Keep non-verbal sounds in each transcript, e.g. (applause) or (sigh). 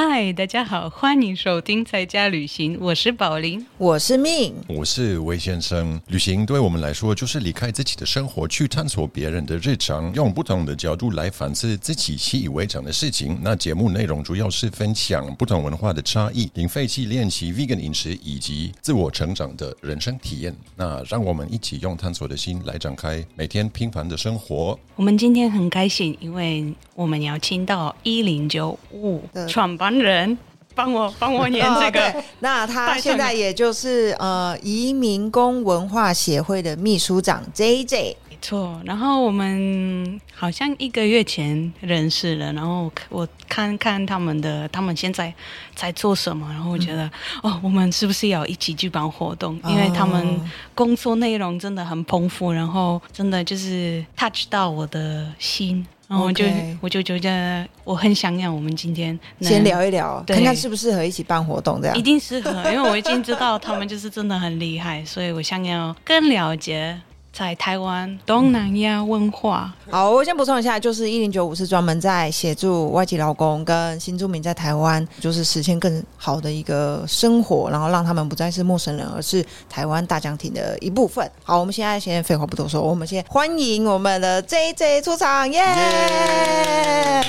嗨，大家好，欢迎收听在家旅行，我是宝林，我是命，我是魏先生。旅行对我们来说，就是离开自己的生活，去探索别人的日常，用不同的角度来反思自己习以为常的事情。那节目内容主要是分享不同文化的差异，零废弃练习 vegan 饮食以及自我成长的人生体验。那让我们一起用探索的心来展开每天平凡的生活。我们今天很开心，因为我们要请到一零九五创办人，帮我帮我念这个。对那他现在也就是呃移民工文化协会的秘书长 J J。没错，然后我们好像一个月前认识了，然后我看看他们的，他们现在在做什么，然后我觉得、哦，我们是不是要一起举办活动？因为他们工作内容真的很丰富，然后真的就是 touch 到我的心。然后我就我就觉得我很想要我们今天先聊一聊，看看适不适合一起办活动，这样一。定适合，因为我已经知道他们就是真的很厉害，所以我想要更了解在台湾东南亚文化。好，我先补充一下，就是一零九五是专门在协助外籍劳工跟新住民在台湾，就是实现更好的一个生活，然后让他们不再是陌生人，而是台湾大家庭的一部分。好，我们现在先废话不多说，我们先欢迎我们的 J J 出场，耶、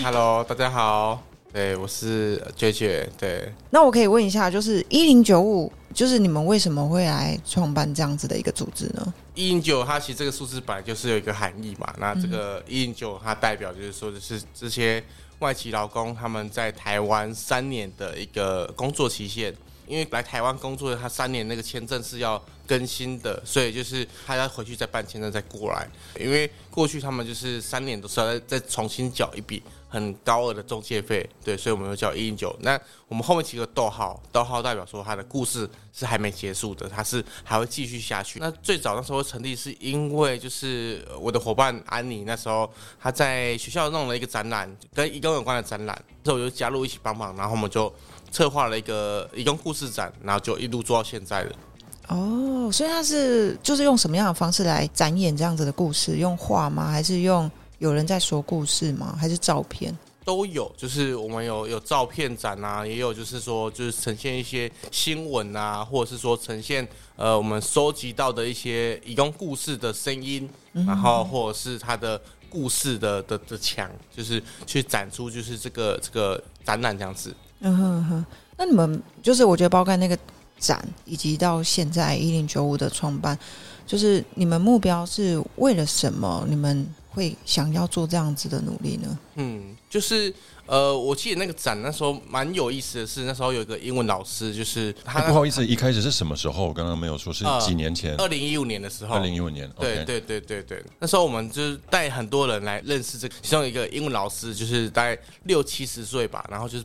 Hello，大家好，对我是 J J，对，那我可以问一下，就是一零九五，就是你们为什么会来创办这样子的一个组织呢？一零九它其实这个数字本来就是有一个含义嘛，那这个一零九它代表就是说的是这些外籍劳工他们在台湾三年的一个工作期限。因为来台湾工作的他三年那个签证是要更新的，所以就是他要回去再办签证再过来。因为过去他们就是三年都是要再再重新缴一笔很高额的中介费，对，所以我们就叫一零九。那我们后面几个逗号，逗号代表说他的故事是还没结束的，他是还会继续下去。那最早那时候成立是因为就是我的伙伴安妮那时候她在学校弄了一个展览，跟义工有关的展览，之后我就加入一起帮忙，然后我们就策划了一个义工故事展，然后就一路做到现在的。哦，所以他是就是用什么样的方式来展演这样子的故事？用画吗？还是用有人在说故事吗？还是照片？都有，就是我们有有照片展啊，也有就是说就是呈现一些新闻啊，或者是说呈现呃我们收集到的一些义工故事的声音，然后或者是它的故事的的的墙，就是去展出就是这个这个展览这样子。嗯哼哼。那你们就是我觉得包括那个展，以及到现在一零九五的创办，就是你们目标是为了什么？你们会想要做这样子的努力呢？嗯，就是呃，我记得那个展那时候蛮有意思的是，那时候有一个英文老师，就是他哎不好意思，一开始是什么时候？刚刚没有说是呃几年前，二零一五年的时候，二零一五年。对对对对对，那时候我们就是带很多人来认识这个，其中一个英文老师就是大概六七十岁吧，然后就是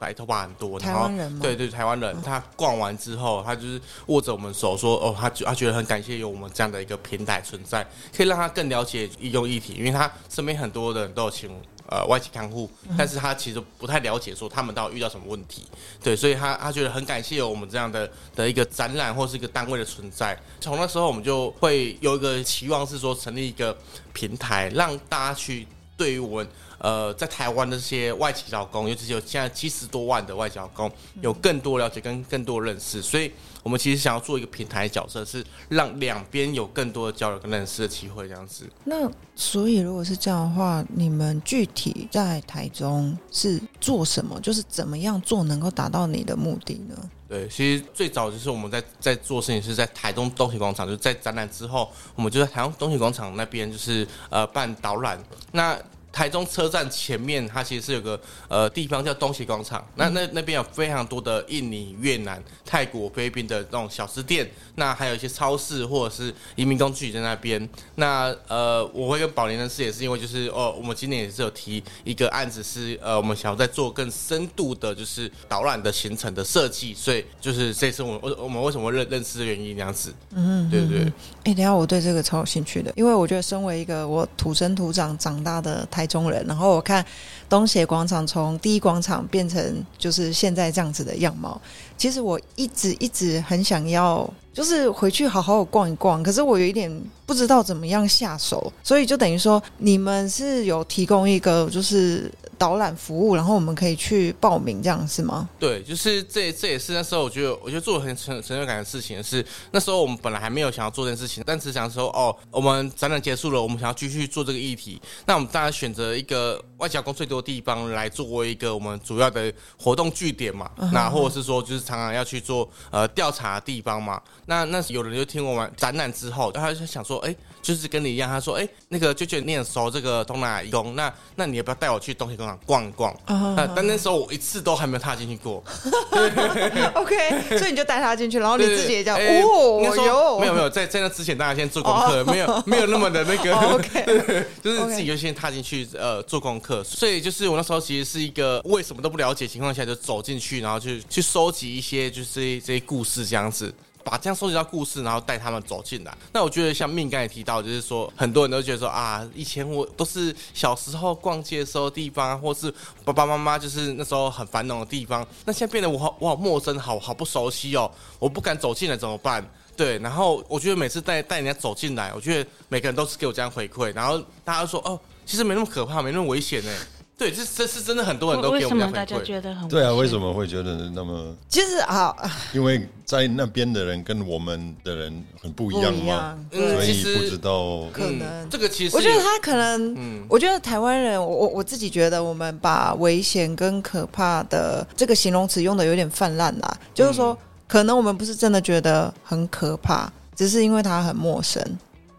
白头发很多，然后台湾人吗？对对台湾人，他逛完之后，他就是握着我们手说，哦，他觉他觉得很感谢有我们这样的一个平台存在，可以让他更了解医用议题，因为他身边很多的人都有请。呃，外籍看护，但是他其实不太了解说他们到底遇到什么问题，对，所以他他觉得很感谢有我们这样的的一个展览或是一个单位的存在。从那时候我们就会有一个期望是说成立一个平台，让大家去对于我们呃在台湾的这些外籍劳工，尤其是有现在七十多万的外籍劳工，有更多了解跟更多认识，所以我们其实想要做一个平台角色，是让两边有更多的交流跟认识的机会，这样子。那所以如果是这样的话，你们具体在台中是做什么？就是怎么样做能够达到你的目的呢？对，其实最早就是我们在在做事情是在台东东西广场，就是在展览之后，我们就在台东东西广场那边就是呃办导览。那台中车站前面，它其实是有个呃地方叫东西广场，那那那边有非常多的印尼、越南、泰国、菲律宾的那种小吃店，那还有一些超市或者是移民工聚集在那边。那呃，我会跟宝莲认识也是因为就是哦，我们今年也是有提一个案子是呃，我们想要再做更深度的，就是导览的行程的设计，所以就是这次我们我我们为什么会认认识的原因这样子。嗯，对对对。哎、等下我对这个超有兴趣的，因为我觉得身为一个我土生土长长大的台台中人，然后我看东协广场从第一广场变成就是现在这样子的样貌，其实我一直一直很想要，就是回去好好逛一逛，可是我有一点不知道怎么样下手，所以就等于说你们是有提供一个就是导览服务，然后我们可以去报名，这样是吗？对，就是这这也是那时候我觉得我觉得做的很成成就感的事情是，那时候我们本来还没有想要做这件事情，但只想说哦，我们展览结束了，我们想要继续做这个议题，那我们当然选择一个外交工最多的地方来作为一个我们主要的活动据点嘛，那或者是说就是常常要去做呃调查的地方嘛，那那有人就听我们展览之后，他就想说，哎，就是跟你一样，他说，哎，那个就觉得你很熟这个东南亚义工，那那你要不要带我去东西工厂逛一逛？那但那时候我一次都还没有踏进去过。(laughs) OK，所以你就带他进去，然后你自己也讲哎哦应该说，没有没有，在在那之前大家先做功课，没有没有那么的那个哦，(laughs) OK (laughs) 就是自己就先踏进去呃做功课，所以就是我那时候其实是一个为什么都不了解情况下就走进去，然后去去收集一些就是这些这些故事这样子。把这样收集到故事，然后带他们走进来。那我觉得像命刚才提到，就是说很多人都觉得说啊，以前我都是小时候逛街的时候的地方，或是爸爸妈妈就是那时候很繁荣的地方。那现在变得我好我好陌生，好好不熟悉哦，我不敢走进来怎么办？对，然后我觉得每次带带人家走进来，我觉得每个人都是给我这样回馈，然后大家说哦，其实没那么可怕，没那么危险呢。对，这这是真的，很多人都为给我什么大家。觉得很对啊，为什么会觉得那么？其实啊，(laughs) 因为在那边的人跟我们的人很不一样嘛所以不知道。可能嗯、这个其实我觉得他可能，嗯我觉得台湾人，我我我自己觉得，我们把危险跟可怕的这个形容词用的有点泛滥啦。就是说，可能我们不是真的觉得很可怕，只是因为它很陌生，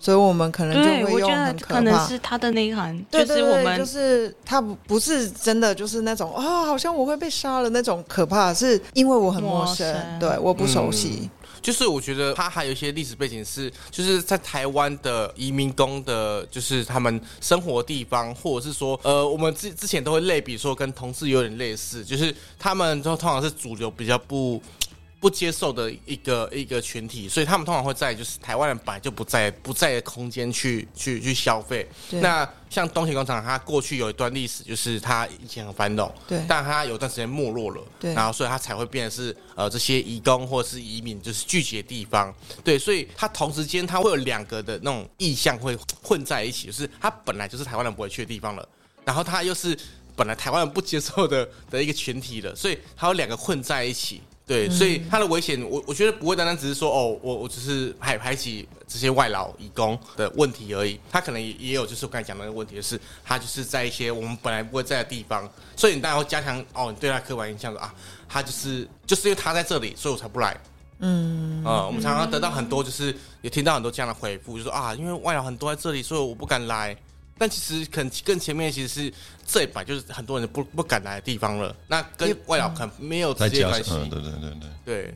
所以我们可能就，会用我觉得很可怕。可能是他的内涵，对对对，就是我们就是他不不是真的就是那种啊、好像我会被杀了那种可怕，是因为我很陌生，陌生对，我不熟悉。就是我觉得它还有一些历史背景是，就是在台湾的移民工的，就是他们生活地方，或者是说，呃，我们之之前都会类比说跟同志有点类似，就是他们都通常是主流比较不。不接受的一个一个群体，所以他们通常会在就是台湾人本来就不在不在的空间去去去消费。那像东协广场，它过去有一段历史，就是它以前很繁荣，对但它有段时间没落了，对然后所以它才会变得是呃这些移工或者是移民就是聚集的地方，对，所以它同时间它会有两个的那种意向会混在一起，就是它本来就是台湾人不会去的地方了，然后它又是本来台湾人不接受的的一个群体了，所以它有两个混在一起。对，所以它的危险，我我觉得不会单单只是说哦，我我只是排排挤这些外劳义工的问题而已，它可能也也有就是我刚才讲的那个问题，就是它就是在一些我们本来不会在的地方，所以你当然会加强哦，你对他刻板印象说啊，他就是就是因为他在这里，所以我才不来。嗯，呃，我们常常得到很多，就是也听到很多这样的回复，就说啊，因为外劳很多在这里，所以我不敢来。但其实可能更前面其实是这一版就是很多人不不敢来的地方了，那跟外劳可能没有直接关系。对对对对，对，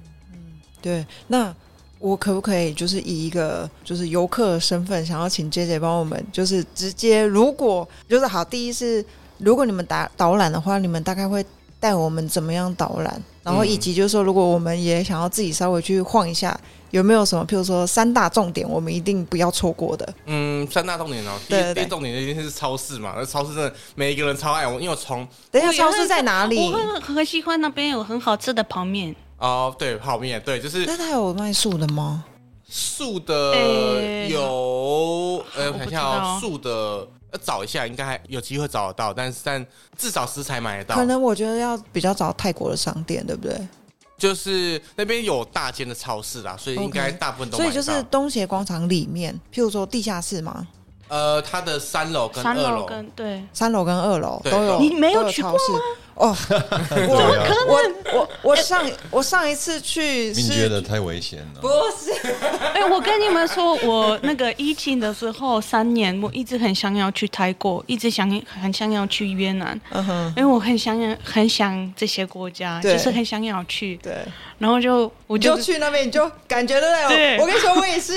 对，那我可不可以就是以一个就是游客的身份，想要请 J J 帮我们，就是直接如果就是好，第一是如果你们打导览的话，你们大概会带我们怎么样导览？然后以及就是说，如果我们也想要自己稍微去晃一下，有没有什么，譬如说三大重点，我们一定不要错过的？嗯，三大重点哦，第一第一重点一定是超市嘛，那超市真的每一个人超爱我，因为我从等一下，超市在哪里我？很很喜欢那边有很好吃的泡面，哦对泡面，对就是那它有卖素的吗？素的有呃，我不我看一下哦，素的要找一下，应该还有机会找得到，但是但至少食材买得到。可，能我觉得要比较找泰国的商店，对不对？就是那边有大间的超市啦，所以应该大部分都所以。就是东协广场里面，譬如说地下室嘛，呃，它的三楼跟三楼二楼，跟对，三楼跟二楼都有，你没有去过超市哦？对 (laughs) 我啊，我我我上我上一次去你觉是得太危险了。不。是。哎，我跟你们说，我那个疫情的时候三年，我一直很想要去泰国，一直想很想要去越南，嗯哼。因为我很想要很想这些国家，就是很想要去，对，然后就我你就去那边你就感觉对？我跟你说，我也是，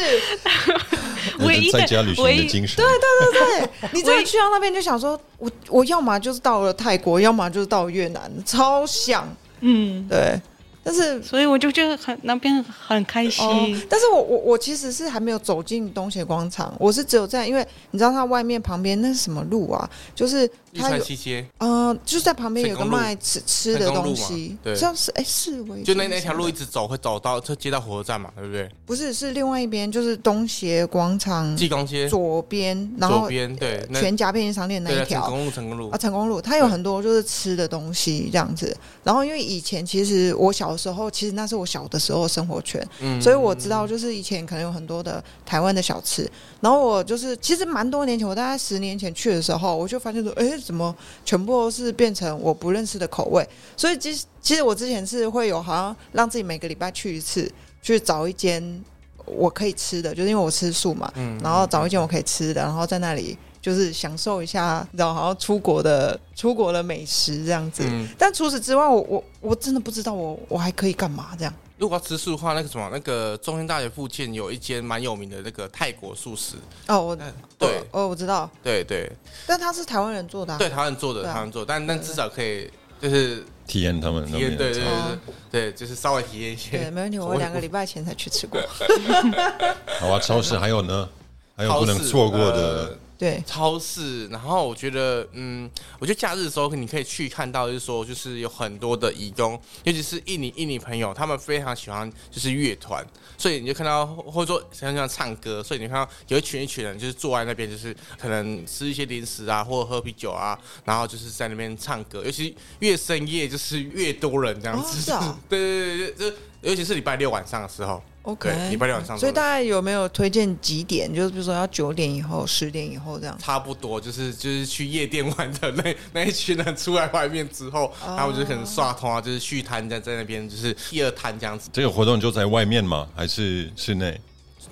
(laughs) 唯一的在家旅行唯一的精神，对对对，(laughs) 你真的去到那边就想说，我我要么就是到了泰国，要么就是到越南，超想嗯，对。但是所以我就觉得很那边很开心。哦，但是我我我其实是还没有走进东协广场，我是只有在，因为你知道它外面旁边那是什么路啊？就是玉川它有西街呃，就是在旁边有个卖吃吃的东西，对像是哎四维就那那条路一直直走会走到就接到火车站嘛，对不对？不是是另外一边，就是东协广场济公街左边，然左后边对，那全家便利商店那一条。成功路成功路啊，成功路它有很多就是吃的东西这样子，然后因为以前其实我小的时候，其实那是我小的时候的生活圈，嗯所以我知道，就是以前可能有很多的台湾的小吃，然后我就是其实蛮多年前，我大概十年前去的时候，我就发现说，哎，怎么全部都是变成我不认识的口味？所以其实其实我之前是会有好像让自己每个礼拜去一次，去找一间我可以吃的，就是因为我吃素嘛，嗯然后找一间我可以吃的，然后在那里就是享受一下，然后，好像出国的出国的美食这样子。嗯，但除此之外，我我我真的不知道我我还可以干嘛这样。如果要吃素的话，那个什么，那个中山大学附近有一间蛮有名的那个泰国素食，哦，我嗯对。哦，我知道，对对。但他是台湾人做的、啊，对，台湾做的台湾做，但但至少可以就是体验他们体验，对对对哦。对对，就是稍微体验一些。对，些。没问题。我两个礼拜前才去吃过。(laughs) (laughs) 好啊，超市还有呢，还有不能错过的呃对，超市，然后我觉得，嗯，我觉得假日的时候你可以去看到，就是说，就是有很多的义工，尤其是印尼印尼朋友，他们非常喜欢就是乐团，所以你就看到，或者说像像唱歌，所以你看到有一群一群人就是坐在那边，就是可能吃一些零食啊，或者喝啤酒啊，然后就是在那边唱歌，尤其越深夜就是越多人这样子，哦是啊 (laughs) 对对对对，就尤其是礼拜六晚上的时候，OK，对，礼拜六晚上所以大概有没有推荐几点？就是比如说要九点以后、十点以后这样。差不多就是就是去夜店玩的那 (laughs) 那一群人出来外面之后，哦他们就可能刷通啊，就是续摊在在那边，就是第二摊这样子。这个活动就在外面吗？还是室内？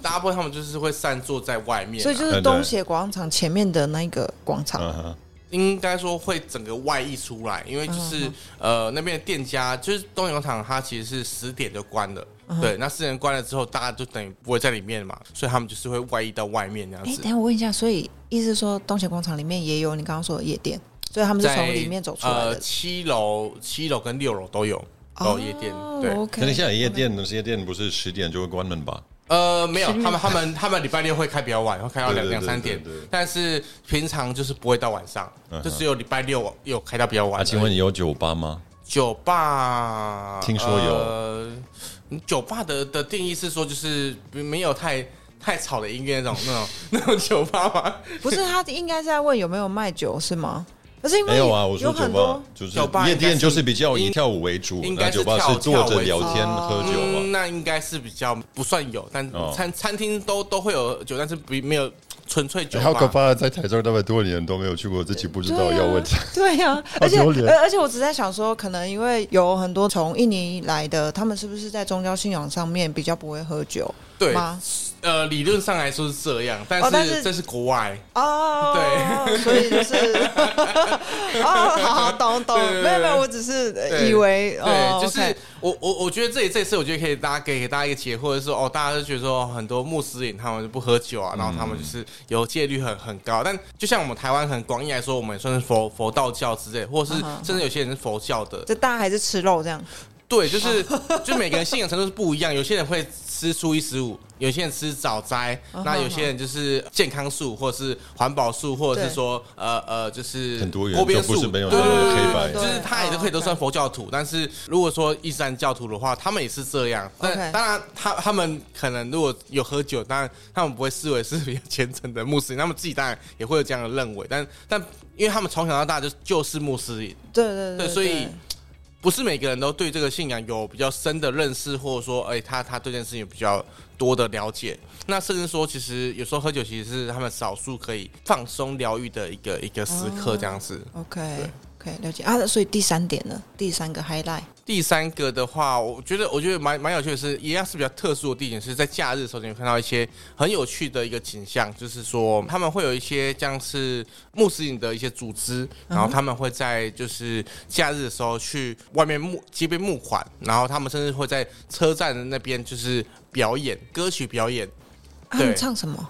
大部分他们就是会散坐在外面啊、所以就是东协广场前面的那个广场。嗯哼，应该说会整个外溢出来，因为就是、呃那边的店家就是东洋厂，它其实是十点就关了。对，那四人关了之后，大家就等于不会在里面嘛，所以他们就是会外溢到外面这样哎，子等。下我问一下，所以意思是说东协广场里面也有你刚刚说的夜店，所以他们是从里面走出来呃的。七楼、七楼跟六楼都有都有夜店。对。可是现在夜店的夜店不是十点就会关门吧？呃，没有，他们他们他们礼拜六会开比较晚，会开到两两三点但是平常就是不会到晚上，嗯就只有礼拜六有开到比较晚。请问有酒吧吗？酒吧？听说有呃酒吧的的定义是说，就是没有太太吵的音乐那种那种 (laughs) 那种酒吧吗？不是他应该是在问有没有卖酒是吗？可是因为没有啊，我说酒吧有很多就是酒吧夜店，应该是就是比较以跳舞为主，应该酒吧跳是坐着聊天喝酒那应该是比较不算有，但哦餐餐厅都都会有酒，但是不没有纯粹酒吧。好可怕！在台中那么多年都没有去过，自己不知道要问。对呀、(laughs) 而且而而且我只在想说，可能因为有很多从印尼来的，他们是不是在宗教信仰上面比较不会喝酒对，吗？呃，理论上来说是这样，但哦但是是这是国外。哦，对，(laughs) 所以就是，(laughs) 哦，好好懂懂，没有没有，我只是以为，对，哦就是我我我觉得这里这次我觉得可以大家给给大家一个解惑，就是说哦，大家都觉得说很多穆斯林他们就不喝酒啊，然后他们就是有戒律很很高，但就像我们台湾很广义来说，我们也算是佛佛道教之类，或者是甚至有些人是佛教的，就大家还是吃肉这样，对，就是就每个人信仰程度是不一样，有些人会吃初一十五，有些人吃早斋，那有些人就是健康素，或者是环保素，或者是说呃呃，就是很多元锅边素，是没有对对那么对黑白就是他也都可以都算佛教徒。但是如果说伊斯兰教徒的话，他们也是这样。但当然，他他们可能如果有喝酒，当然他们不会视为是比较虔诚的穆斯林，他们自己当然也会有这样的认为。但但因为他们从小到大就就是穆斯林，对对对，所以不是每个人都对这个信仰有比较深的认识，或者说，哎、他他对这件事情有比较多的了解。那甚至说，其实有时候喝酒其实是他们少数可以放松疗愈的一个一个时刻，这样子。OK OK 了解。啊，所以第三点呢，第三个 highlight，第三个的话，我觉得我觉得蛮蛮有趣的是，一样是比较特殊的地点，是在假日的时候，你会看到一些很有趣的一个景象，就是说他们会有一些像是穆斯林的一些组织，然后他们会在就是假日的时候去外面募街边募款，然后他们甚至会在车站的那边就是表演歌曲表演，啊，他们对。唱什么？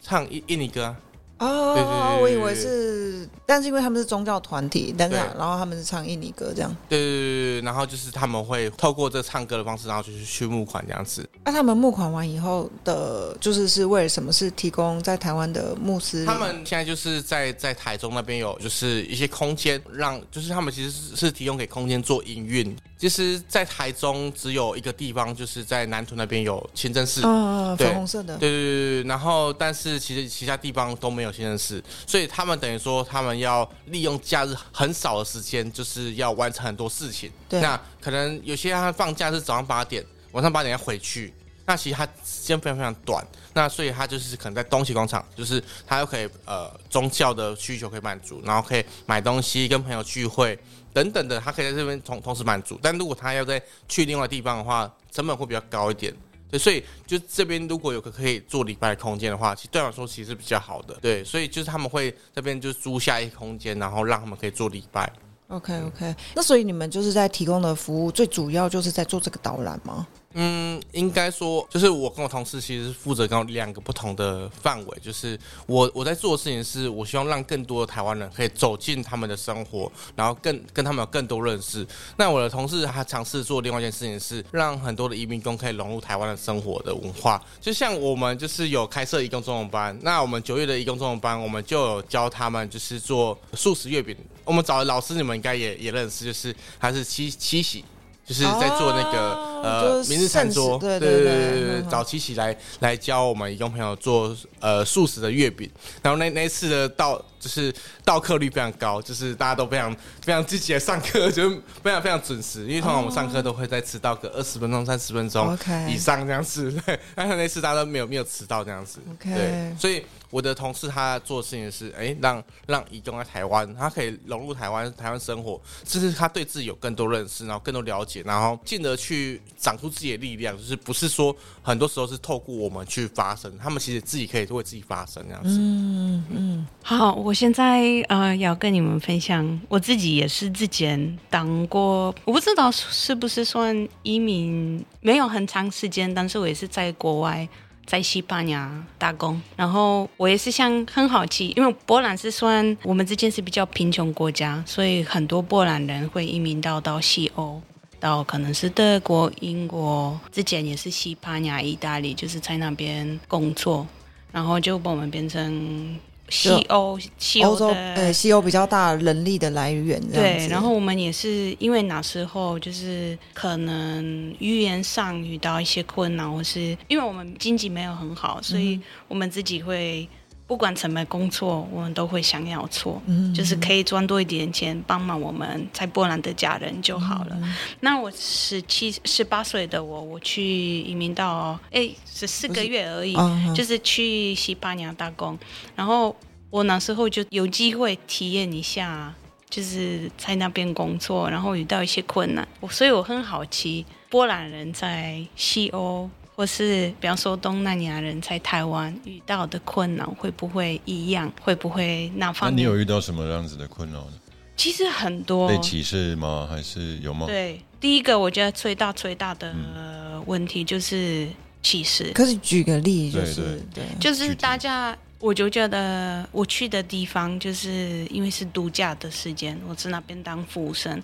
唱印印尼歌啊。哦，我以为是，但是因为他们是宗教团体，但是对然后他们是唱印尼歌这样。对对对对对，然后就是他们会透过这唱歌的方式，然后就是去募款这样子。那、他们募款完以后的，就是是为了什么？是提供在台湾的牧师他们现在就是在在台中那边有就是一些空间，让就是他们其实是是提供给空间做营运。其实，在台中只有一个地方，就是在南屯那边有清真寺。啊、对。粉红色的，对对对对，然后但是其实其他地方都没有清真寺，所以他们等于说他们要利用假日很少的时间，就是要完成很多事情。对。那可能有些他放假是早上八点，晚上八点要回去，那其实他时间非常非常短，那所以他就是可能在东西广场，就是他又可以呃宗教的需求可以满足，然后可以买东西跟朋友聚会等等的，他可以在这边同同时满足。但如果他要再去另外地方的话，成本会比较高一点。对，所以就这边如果有个可以做礼拜的空间的话，其实对我来说其实是比较好的。对，所以就是他们会这边就租下一空间，然后让他们可以做礼拜。OK OK，那所以你们就是在提供的服务，最主要就是在做这个导览吗？嗯，应该说，就是我跟我同事其实是负责跟两个不同的范围，就是我我在做的事情是，我希望让更多的台湾人可以走进他们的生活，然后更跟他们有更多认识。那我的同事他尝试做另外一件事情是，让很多的移民工可以融入台湾的生活的文化。就像我们就是有开设移工中文班，那我们九月的移工中文班，我们就有教他们就是做素食月饼。我们找的老师你们应该也也认识，就是他是七七喜。就是在做那个、哦呃明日餐桌，对对对对对对很好找七喜来来教我们义工朋友做呃素食的月饼，然后那那一次的到就是到课率非常高，就是大家都非常非常积极的上课，就是非常非常准时，因为通常我们上课都会再迟到个二十分钟、三十分钟以上这样子，对，(laughs) 但是那次大家都没有没有迟到这样子。对，所以我的同事他做事情是，哎，让让移工在台湾，他可以融入台湾台湾生活，这是他对自己有更多认识，然后更多了解，然后进而去长出自己的力量，就是不是说很多时候是透过我们去发声，他们其实自己可以为自己发声这样子。嗯嗯，好，我现在呃要跟你们分享，我自己也是之前当过，我不知道是不是算移民，没有很长时间，但是我也是在国外。在西班牙打工，然后我也是像很好奇，因为波兰是算我们之间是比较贫穷国家，所以很多波兰人会移民到到西欧，到可能是德国、英国，之前也是西班牙、意大利，就是在那边工作，然后就把我们变成西欧西欧洲呃西欧比较大人力的来源，对，然后我们也是因为那时候就是可能语言上遇到一些困难，或是因为我们经济没有很好，所以我们自己会不管什么工作，我们都会想要做，嗯就是可以赚多一点钱，帮忙我们在波兰的家人就好了。那我十七、十八岁的我，我去移民到哎，十四个月而已，嗯就是去西班牙打工，然后我那时候就有机会体验一下，就是在那边工作，然后遇到一些困难，我所以我很好奇波兰人在西欧。或是比方说东南亚人在台湾遇到的困难会不会一样？会不会哪那方面？那你有遇到什么样子的困扰呢？其实很多被歧视吗？还是有吗？对，第一个我觉得最大最大的嗯问题就是歧视。可是举个例，就是对对就是大家，我就觉得我去的地方，就是因为是度假的时间，我在那边当服务生，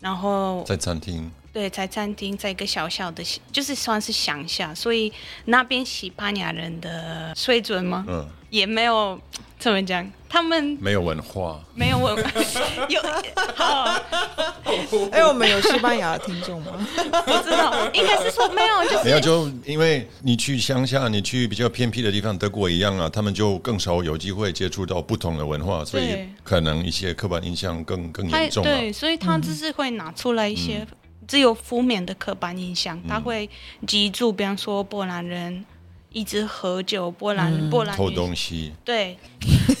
然后在餐厅，对，在餐厅，在一个小小的，就是算是乡下，所以那边西班牙人的水准吗？嗯，也没有怎么讲，他们没有文化，没有文化有 (laughs) 好，哎，我们有西班牙的听众吗？(laughs) 不知道，应该是说没有，就是没有就因为你去乡下，你去比较偏僻的地方，德国一样啊，他们就更少有机会接触到不同的文化，所以可能一些刻板印象更更严重啊。对，所以他就是会拿出来一些只有负面的刻板印象，他会记住，比方说波兰人一直喝酒，波兰、波兰偷东西，对，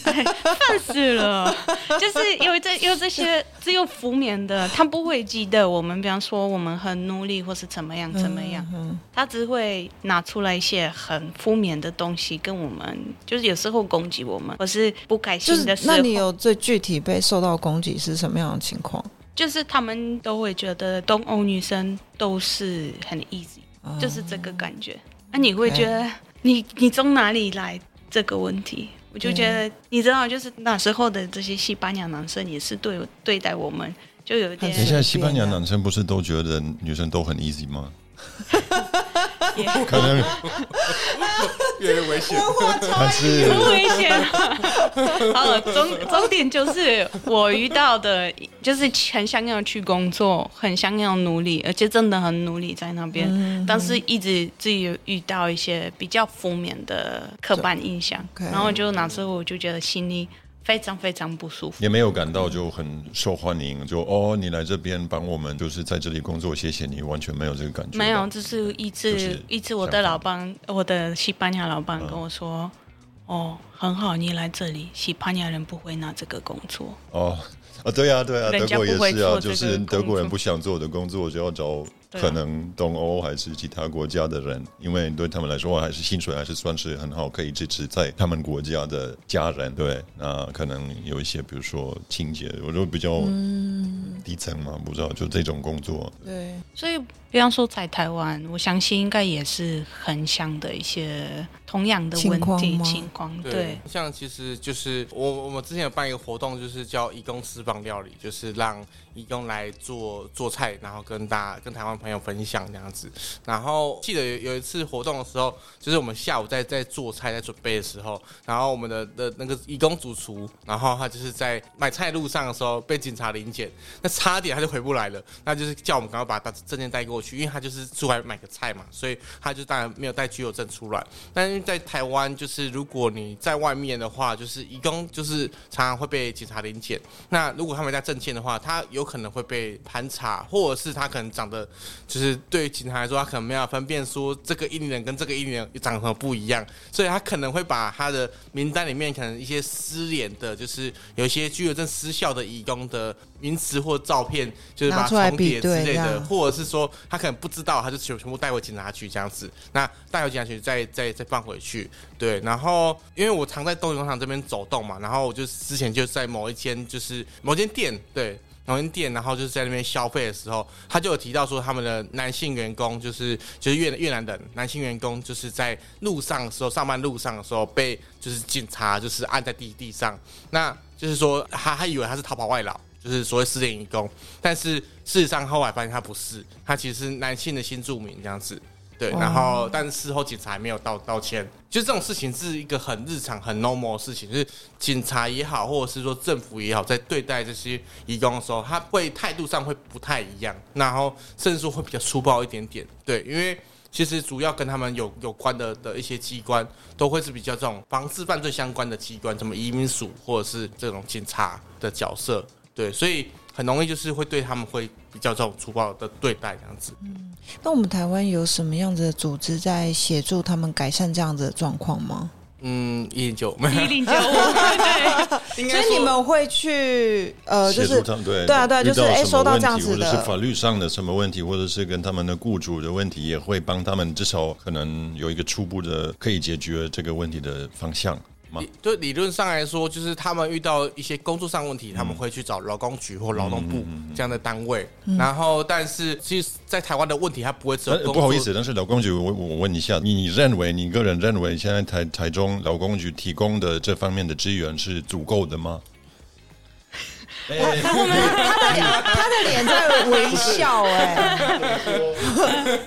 哎烦死了！就是因为这有这些只有负面的，他不会记得我们，比方说我们很努力或是怎么样怎么样，他只会拿出来一些很负面的东西跟我们，就是有时候攻击我们，或是不开心的时候，那你有最具体被受到攻击是什么样的情况？就是他们都会觉得东欧女生都是很 easy，、就是这个感觉。那、你会觉得你你从哪里来这个问题？我就觉得，你知道，就是那时候的这些西班牙男生也是对对待我们就有点等一下，西班牙男生不是都觉得女生都很 easy 吗？(laughs) 也 (laughs) 可能越来越危险。还是很危险。好了，终终点就是我遇到的，就是很想要去工作，很想要努力，而且真的很努力在那边，但是一直自己有遇到一些比较负面的刻板印象然后就那时候我就觉得心里非常非常不舒服。也没有感到就很受欢迎，就哦，你来这边帮我们，就是在这里工作，谢谢你，完全没有这个感觉。没有，，就是一直、就是一直，我的老板，我的西班牙老板跟我说：“哦，很好，你来这里，西班牙人不会拿这个工作。哦。啊，对啊，对啊，人家德国也不会是啊，做就是德国人不想做的工作，就要找可能东欧还是其他国家的人，因为对他们来说，还是薪水还是算是很好，可以支持在他们国家的家人。对，那可能有一些，比如说清洁，我就比较嗯低层嘛，不知道就这种工作。对，所以，比方说在台湾，我相信应该也是很像的一些同样的问题情况情况。对，像其实就是我我们之前有办一个活动，就是叫义工私房料理，就是让义工来做做菜，然后跟大家跟台湾朋友分享这样子。然后记得有有一次活动的时候，就是我们下午在在做菜在准备的时候，然后我们的的那个义工主厨，然后他就是在买菜路上的时候被警察临检，那差点他就回不来了，那就是叫我们赶快把他证件带过去，因为他就是出来买个菜嘛，所以他就当然没有带居留证出来。但在台湾，就是如果你在外面的话，就是义工就是常常会被警察临检。那如果他没带证件的话，他有可能会被盘查，或者是他可能长得就是对于警察来说，他可能没有分辨说这个印尼人跟这个印尼人长得不一样，所以他可能会把他的名单里面可能一些失联的，就是有一些居留证失效的义工的名词或照片，就是把它重叠之类的，或者是说他可能不知道，他就全全部带回警察局这样子。那带回警察局再再再放回去，对。然后因为我常在东营广场这边走动嘛，然后我就之前就在某一间就是某间店，对。某间店，然后就是在那边消费的时候，他就有提到说，他们的男性员工就是就是越越南人男性员工，就是在路上的时候，上班路上的时候被就是警察就是按在地地上，那就是说他他以为他是逃跑外劳，就是所谓失联移工，但是事实上后来发现他不是，他其实是男性的新住民这样子。对，然后但是事后警察还没有道道歉，就这种事情是一个很日常、很 normal 的事情，就是警察也好，或者是说政府也好，在对待这些移工的时候，他会态度上会不太一样，然后甚至说会比较粗暴一点点。对，因为其实主要跟他们有有关的的一些机关，都会是比较这种防治犯罪相关的机关，什么移民署或者是这种警察的角色。对，所以很容易就是会对他们会比较这种粗暴的对待这样子。那我们台湾有什么样子的组织在协助他们改善这样子的状况吗？嗯，一零九没有一零九五，(laughs) 对，(laughs) 所以你们会去呃，就是对对啊对啊就是哎收到这样子的或者是法律上的什么问题，或者是跟他们的雇主的问题，也会帮他们至少可能有一个初步的可以解决这个问题的方向就理论上来说，就是他们遇到一些工作上问嗯题，他们会去找劳工局或劳动部这样的单位。然后，但是其实，在台湾的问题，他不会只有呃不好意思，但是劳工局，我我问一下，你认为你个人认为现在台台中劳工局提供的这方面的资源是足够的吗？(laughs) 他的脸在微笑、哎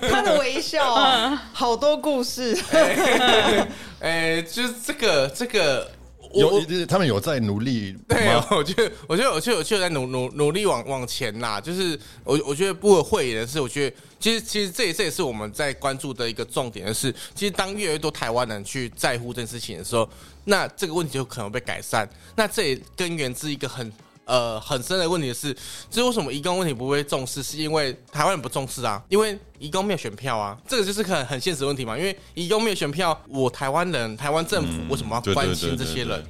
(laughs) (laughs) 他的微笑，好多故事。哎，就是这个这个，我有我他们有在努力 (laughs) 对吗？，我觉得，我觉得，我觉得，我就在努努努力往往前啦。就是我，我觉得不会的是，我觉得其实其实这也这也是我们在关注的一个重点，的是其实当越来越多台湾人去在乎这件事情的时候，那这个问题就可能被改善。那这也根源自一个很。呃，很深的问题是，就是为什么移工问题不被重视，是因为台湾人不重视啊？因为移工没有选票啊，这个就是很很现实的问题嘛。因为移工没有选票，我台湾人、台湾政府为什么要关心对对对这些人？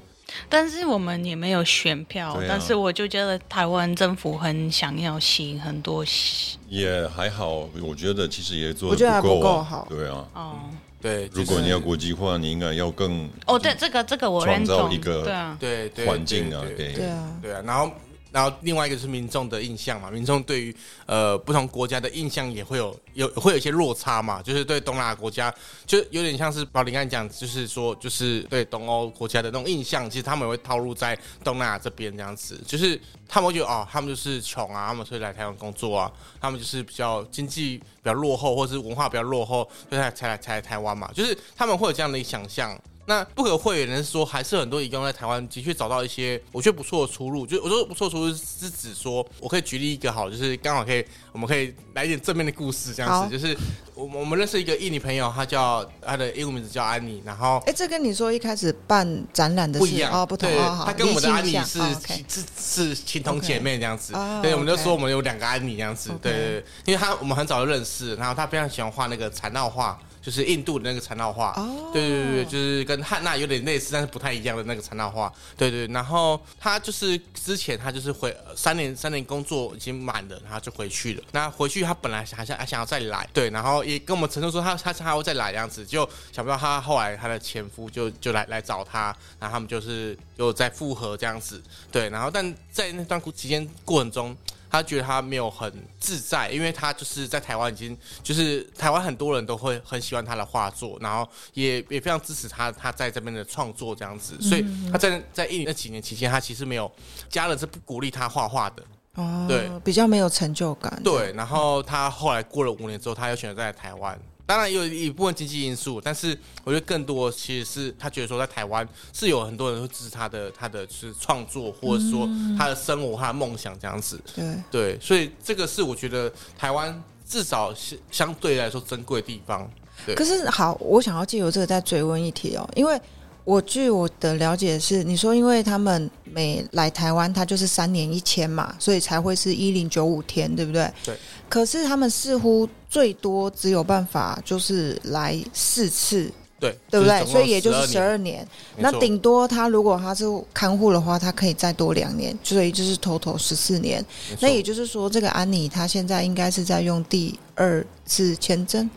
但是我们也没有选票，啊。但是我就觉得台湾政府很想要吸引很多吸也还好，我觉得其实也做我觉得还的够啊。不够好。对啊，哦对，就是如果你要国际化，你应该要更哦，对，这个这个我认同，创造一个对啊，对对环境啊对对啊，对啊，然后然后另外一个是民众的印象嘛，民众对于呃不同国家的印象也会有有会有一些落差嘛，就是对东南亚国家，就有点像是宝林刚讲，就是说就是对东欧国家的那种印象，其实他们会套入在东南亚这边这样子，就是他们会觉得哦，他们就是穷啊，他们所以来台湾工作啊，他们就是比较经济比较落后，或是文化比较落后，所以才才来才来台湾嘛，就是他们会有这样的想象。那不可讳言的是说，还是很多移工在台湾的确找到一些我觉得不错的出路。就我说不错的出路是指说，我可以举例一个好，就是刚好可以，我们可以来一点正面的故事，这样子。就是我我们认识一个印尼朋友，他叫他的英文名字叫安妮，然后哎，这跟你说一开始办展览的不一样哦，不同对，哦，他跟我们的安妮是是是情同姐妹这样子。对，我们就说我们有两个安妮这样子。对对，因为他我们很早就认识，然后他非常喜欢画那个缠绕画，就是印度的那个缠绕画。哦，对对对对，就是跟汉娜有点类似，但是不太一样的那个缠绕画。对对，然后他就是之前他就是回呃三年三年工作已经满了，然后就回去了。那回去他本来还想还想要再来，对，然后也跟我们承诺说他他他还会再来这样子，就想不到他后来他的前夫就就来来找他，然后他们就是又再复合这样子。对，然后但在那段期间过程中。他觉得他没有很自在，因为他就是在台湾已经，就是台湾很多人都会很喜欢他的画作，然后也也非常支持他他在这边的创作这样子，所以他在在印尼那几年期间，他其实没有家人是不鼓励他画画的，哦，对，比较没有成就感，对，然后他后来过了五年之后，他又选择在台湾。当然也有一部分经济因素，但是我觉得更多其实是他觉得说在台湾是有很多人会支持他的他的就是创作，或者说他的生活、他的梦想这样子。对，对，所以这个是我觉得台湾至少是相对来说珍贵的地方。对可是好，我想要借由这个再追问一题哦，因为我据我的了解是，你说因为他们每来台湾，他就是三年一签嘛，所以才会是一零九五天，对不对？对。可是他们似乎最多只有办法就是来四次，对，对不对？所以也就是十，二年。那顶多他如果他是看护的话，他可以再多两年，所以就是 total 十四年。那也就是说，这个安妮她现在应该是在用第二次签证。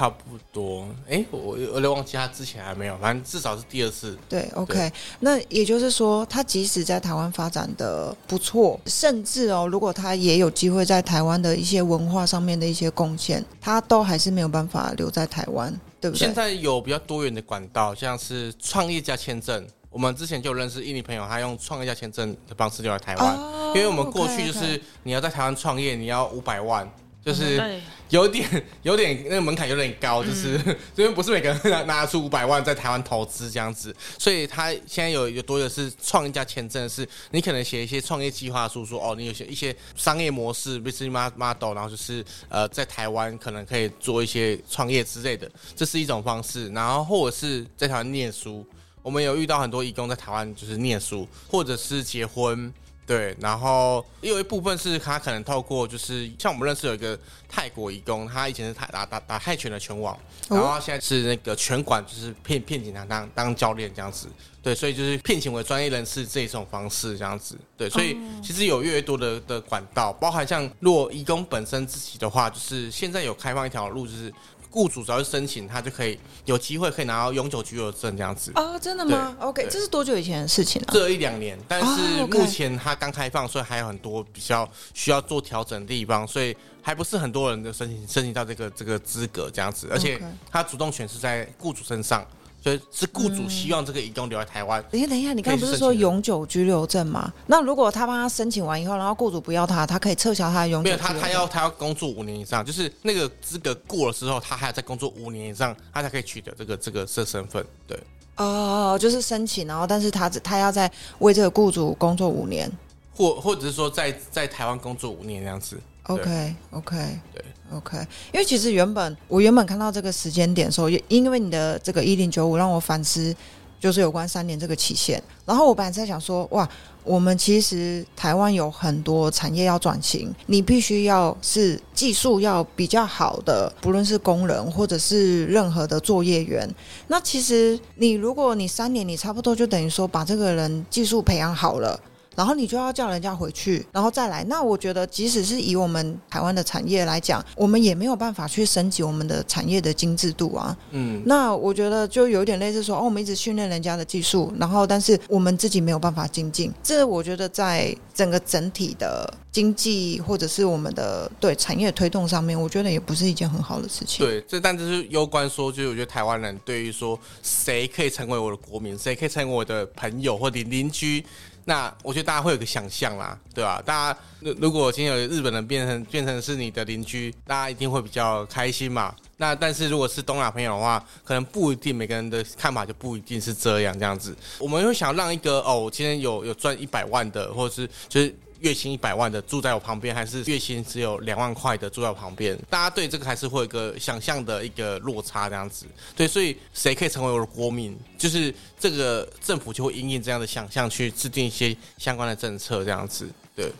差不多。哎，我我有点忘记他之前还没有，反正至少是第二次。对，OK，那也就是说，他即使在台湾发展的不错，甚至哦，如果他也有机会在台湾的一些文化上面的一些贡献，他都还是没有办法留在台湾，对不对现？在有比较多元的管道，像是创业家签证。我们之前就认识印尼朋友，他用创业家签证的方式留在台湾，哦因为我们过去就是你要在台湾创业，你要五百万，就是，有点 (laughs) 有点那个门槛有点高，就是 (laughs) 因为不是每个人拿拿出五百万在台湾投资这样子，所以他现在有有多的是创业家签证，是你可能写一些创业计划书，说哦，你有些一些商业模式，business model，然后就是呃在台湾可能可以做一些创业之类的，这是一种方式，然后或者是在台湾念书。我们有遇到很多义工在台湾就是念书，或者是结婚，对，然后也有一部分是他可能透过就是像我们认识有一个泰国义工，他以前是泰打打打泰拳的拳王，哦。然后他现在是那个拳馆，就是骗骗请他当当教练这样子，对，所以就是聘请为专业人士这种方式这样子，对，所以其实有越来越多的的管道，包含像如果义工本身自己的话，就是现在有开放一条路，就是雇主只要是申请，他就可以有机会可以拿到永久居留证这样子。哦，真的吗？OK，这是多久以前的事情啊？这一两年，但哦是目前它刚开放，所以还有很多比较需要做调整的地方，所以还不是很多人的申请申请到这个这个资格这样子，而且它主动权是在雇主身上，所以是雇主希望这个移工留在台湾。等一下，等一下，你刚刚不是说永久居留证吗？那如果他帮他申请完以后，然后雇主不要他，他可以撤销他的永没有他，久居留证。他要他要工作五年以上，就是那个资格过了之后，他还要再工作五年以上，他才可以取得这个这个这身份。对，哦，就是申请，然后但是他只他要在为这个雇主工作五年。或或者是说在在台湾工作五年这样子。OK OK 对 OK，因为其实原本我原本看到这个时间点的时候，也因为你的这个一零九五让我反思，就是有关三年这个期限。然后我本来在想说，哇，我们其实台湾有很多产业要转型，你必须要是技术要比较好的，不论是工人或者是任何的作业员。那其实你如果你三年，你差不多就等于说把这个人技术培养好了。然后你就要叫人家回去，然后再来。那我觉得，即使是以我们台湾的产业来讲，我们也没有办法去升级我们的产业的精致度啊。嗯，那我觉得就有点类似说，哦，我们一直训练人家的技术，然后但是我们自己没有办法精进。这我觉得在整个整体的经济或者是我们的对产业推动上面，我觉得也不是一件很好的事情。对，这但这是攸关说，就是我觉得台湾人对于说谁可以成为我的国民，谁可以成为我的朋友或者邻居。那我觉得大家会有个想象啦，对吧？大家如如果今天有日本人变成变成是你的邻居，大家一定会比较开心嘛。那但是如果是东亚朋友的话，可能不一定每个人的看法就不一定是这样这样子。我们会想让一个哦，今天有有赚一百万的，或者是就是月薪一百万的住在我旁边，还是月薪只有两万块的住在我旁边，大家对这个还是会有一个想象的一个落差这样子。对，所以谁可以成为我的国民，就是这个政府就会因应这样的想象去制定一些相关的政策这样子。对，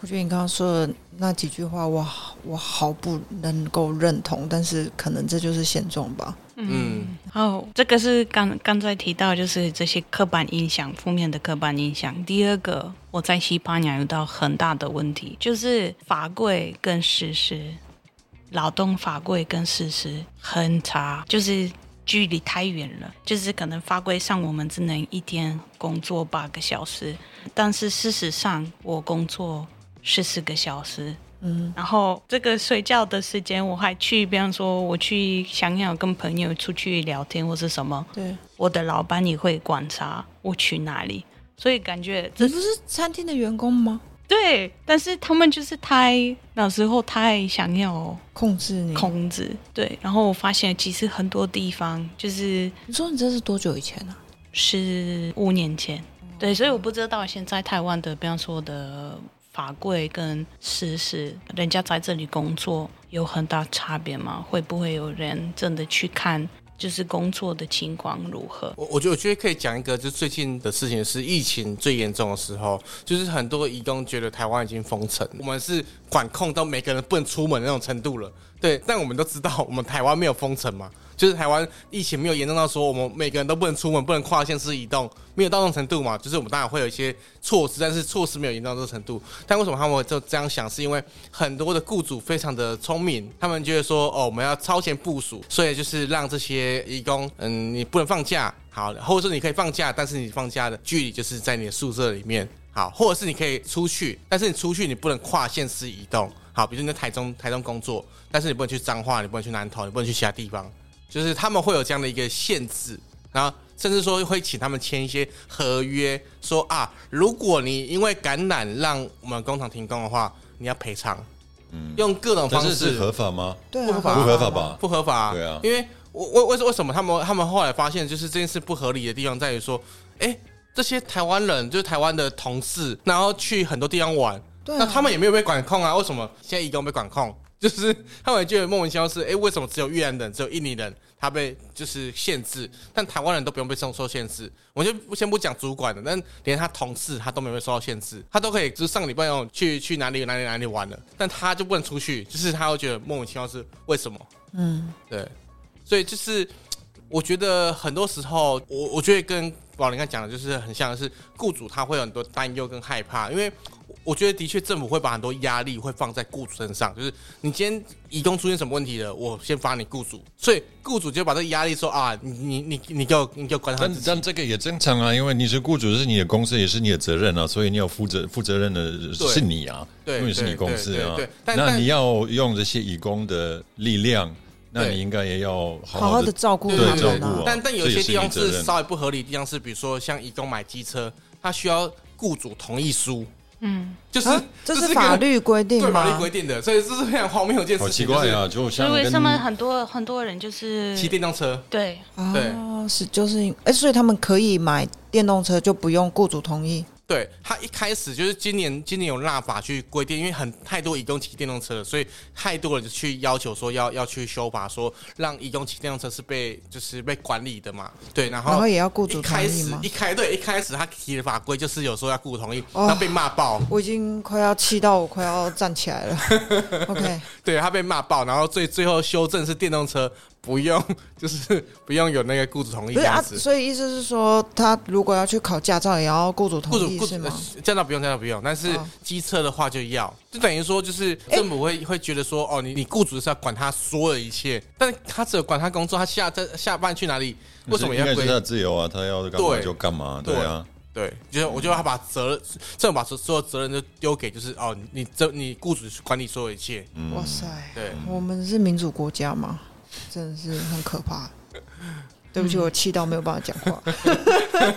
我觉得你刚刚说的那几句话，我我好不能够认同，但是可能这就是现状吧。嗯，哦，这个是刚刚才提到，就是这些刻板印象，负面的刻板印象。第二个，我在西班牙遇到很大的问题，就是法规跟事实，劳动法规跟事实很差，就是距离太远了。就是可能法规上我们只能一天工作八个小时，但是事实上我工作十四个小时。嗯，然后这个睡觉的时间，我还去，比方说我去想要跟朋友出去聊天或是什么，对，我的老板也会观察我去哪里，所以感觉这你不是餐厅的员工吗？对，但是他们就是太那时候太想要控制你。控制，对，然后我发现其实很多地方就是你说你这是多久以前啊？是五年前，对，所以我不知道现在台湾的，比方说的法规跟事实，人家在这里工作有很大差别吗？会不会有人真的去看，就是工作的情况如何？我我觉得我觉得可以讲一个，就最近的事情是疫情最严重的时候，就是很多移工觉得台湾已经封城，我们是管控到每个人不能出门的那种程度了。对，但我们都知道，我们台湾没有封城嘛，就是台湾疫情没有严重到说我们每个人都不能出门，不能跨县市移动，没有到那种程度嘛。就是我们当然会有一些措施，但是措施没有严重到这个程度。但为什么他们就这样想？是因为很多的雇主非常的聪明，他们觉得说哦，我们要超前部署，所以就是让这些义工，嗯，你不能放假，好，或者说你可以放假，但是你放假的距离就是在你的宿舍里面，好，或者是你可以出去，但是你出去你不能跨县市移动，好，比如你在台中台中工作，但是你不能去彰化，你不能去南投，你不能去其他地方，就是他们会有这样的一个限制，然后甚至说会请他们签一些合约，说啊，如果你因为感染让我们工厂停工的话，你要赔偿，嗯，用各种方但是是式合法吗？对啊，不合法不合法吧？不合法、啊，对啊因为我为为为什么他们他们后来发现，就是这件事不合理的地方在于说，哎，这些台湾人就是台湾的同事，然后去很多地方玩，对啊那他们也没有被管控啊？为什么现在移工被管控？(laughs) 就是他们也觉得莫名其妙是，哎，为什么只有越南人、只有印尼人他被就是限制，但台湾人都不用被受受限制？我就不先不讲主管的，但连他同事他都没有被受到限制，他都可以就是上个礼拜用去去哪里哪里哪里玩了，但他就不能出去，就是他会觉得莫名其妙是为什么？嗯，对，所以就是我觉得很多时候，我我觉得跟宝林刚讲的就是很像的是，雇主他会有很多担忧跟害怕，因为我觉得的确政府会把很多压力会放在雇主身上，就是你今天移工出现什么问题了，我先罚你雇主，所以雇主就把这个压力说啊，你你你你给我你给我管好但。但这个也正常啊，因为你是雇主，是你的公司，也是你的责任啊，所以你有负责负责任的是你啊，对因为是你公司啊那你要用这些义工的力量，那你应该也要好好好的的照顾对他们。但但有些地方是稍微不合理的地方是，比如说像移工买机车，他需要雇主同意书，嗯，就是、啊，这是法律规定对法律？规定的，所以这是非常荒谬的一件好事情。就是奇怪啊，就所像因为什么很多很多人就是骑电动车，对哦，是就是因，哎，所以他们可以买电动车，就不用雇主同意。对他一开始就是今年今年有立法去规定，因为很太多移动骑电动车了，所以太多人就去要求说要要去修法，说让移动骑电动车是被就是被管理的嘛。对，然后然后也要雇主开同意吗始一开对一开始他提的法规就是有说要雇主同意，哦他被骂爆，我已经快要气到我快要站起来了。OK，(laughs) 对他被骂爆，然后最最后修正是电动车不用，就是不用有那个雇主同意不是啊。所以意思是说，他如果要去考驾照，也要雇主同雇主雇主意是吗？驾照不用，驾照不用，但是哦机车的话就要，就等于说就是政府会会觉得说，哦，你你雇主是要管他所有的一切，但是他只有管他工作，他下在下班去哪里，为什么要归他的自由啊？他要干嘛对就干嘛，对啊。对，就是我觉得他把责任，政府把所所有责任都丢给，就是哦，你你这你雇主管理所有一切，哇塞，对，我们是民主国家嘛，真的是很可怕。对不起，我气到没有办法讲话。